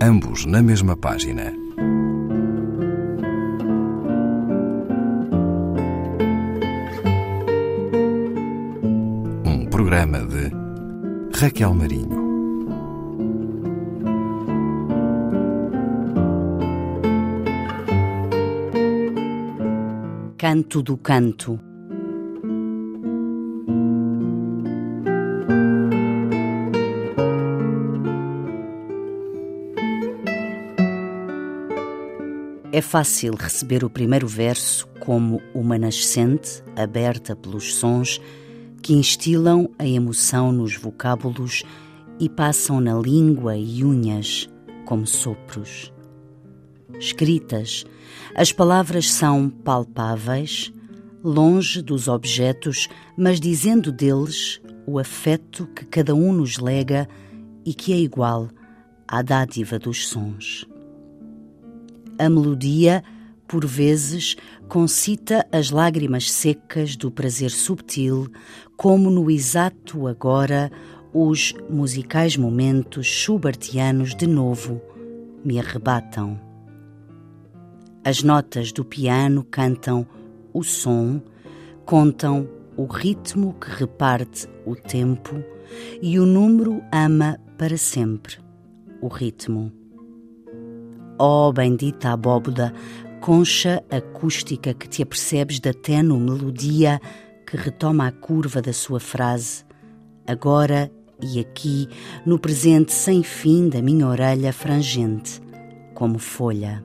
ambos na mesma página. Um programa de Raquel Marinho. Canto do Canto É fácil receber o primeiro verso como uma nascente aberta pelos sons que instilam a emoção nos vocábulos e passam na língua e unhas como sopros. Escritas, as palavras são palpáveis, longe dos objetos, mas dizendo deles o afeto que cada um nos lega e que é igual à dádiva dos sons. A melodia, por vezes, concita as lágrimas secas do prazer subtil, como no exato agora os musicais momentos schubertianos de novo me arrebatam. As notas do piano cantam o som, contam o ritmo que reparte o tempo e o número ama para sempre o ritmo. Ó oh, bendita abóboda, concha acústica que te apercebes da tenue melodia que retoma a curva da sua frase, agora e aqui, no presente sem fim da minha orelha frangente, como folha.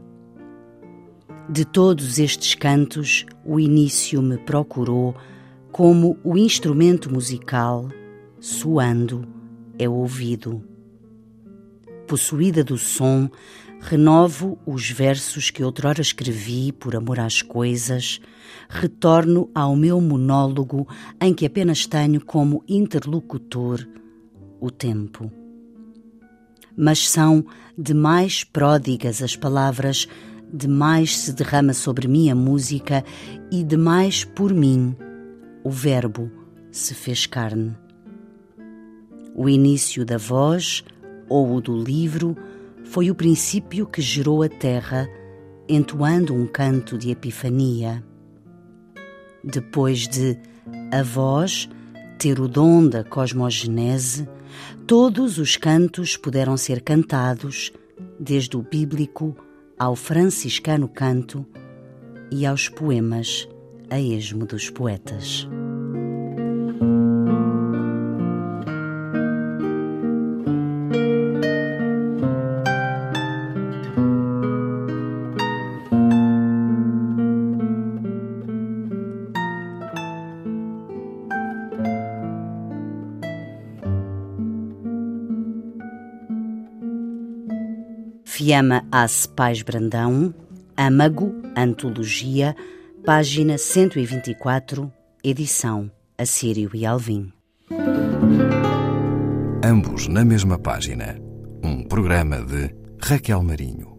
De todos estes cantos, o início me procurou como o instrumento musical, soando, é ouvido. Possuída do som, Renovo os versos que outrora escrevi por amor às coisas, retorno ao meu monólogo em que apenas tenho como interlocutor o tempo. Mas são demais pródigas as palavras, demais se derrama sobre mim a música e demais por mim o Verbo se fez carne. O início da voz ou o do livro foi o princípio que gerou a terra, entoando um canto de epifania. Depois de a voz ter o dom da cosmogenese, todos os cantos puderam ser cantados, desde o bíblico ao franciscano canto e aos poemas a esmo dos poetas. Fiamma As Pais Brandão, Âmago, Antologia, página 124, edição Assírio e Alvim. Ambos na mesma página. Um programa de Raquel Marinho.